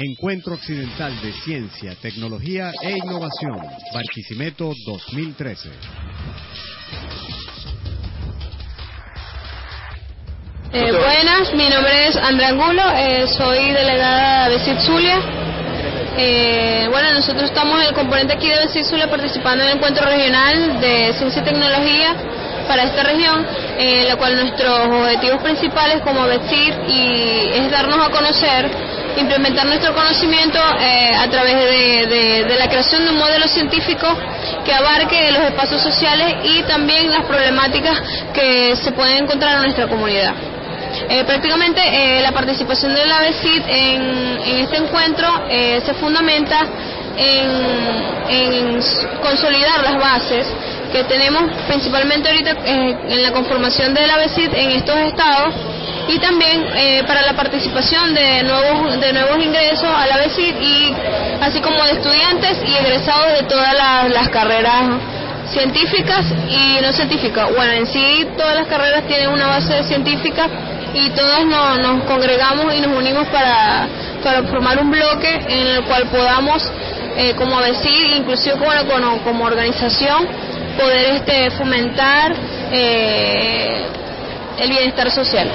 Encuentro Occidental de Ciencia, Tecnología e Innovación, Barquisimeto 2013. Eh, buenas, mi nombre es Andrea Angulo, eh, soy delegada de Zulia. Eh, bueno, nosotros estamos en el componente aquí de CIT Zulia participando en el encuentro regional de ciencia y tecnología para esta región, en la cual nuestros objetivos principales como BECIR y es darnos a conocer implementar nuestro conocimiento eh, a través de, la creación de un modelo científico que abarque los espacios sociales y también las problemáticas que se pueden encontrar en nuestra comunidad. Eh, prácticamente eh, la participación de la en, este encuentro se fundamenta en, consolidar las bases que tenemos principalmente ahorita en la conformación de la en estos estados y también eh, para la participación de nuevos de nuevos ingresos a la BESID y así como de estudiantes y egresados de todas las, carreras científicas y no científicas. Bueno, en sí todas las carreras tienen una base científica y todas nos, congregamos y nos unimos para, para formar un bloque en el cual podamos, eh, como decir, inclusive como, como, organización, poder este, fomentar eh, el bienestar social.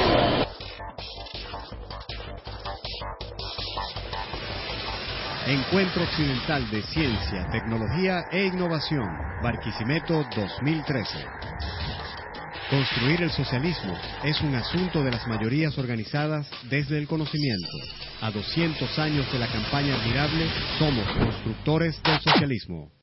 Encuentro Occidental de Ciencia, Tecnología e Innovación, Barquisimeto 2013. Construir el socialismo es un asunto de las mayorías organizadas desde el conocimiento. A 200 años de la campaña admirable, somos constructores del socialismo.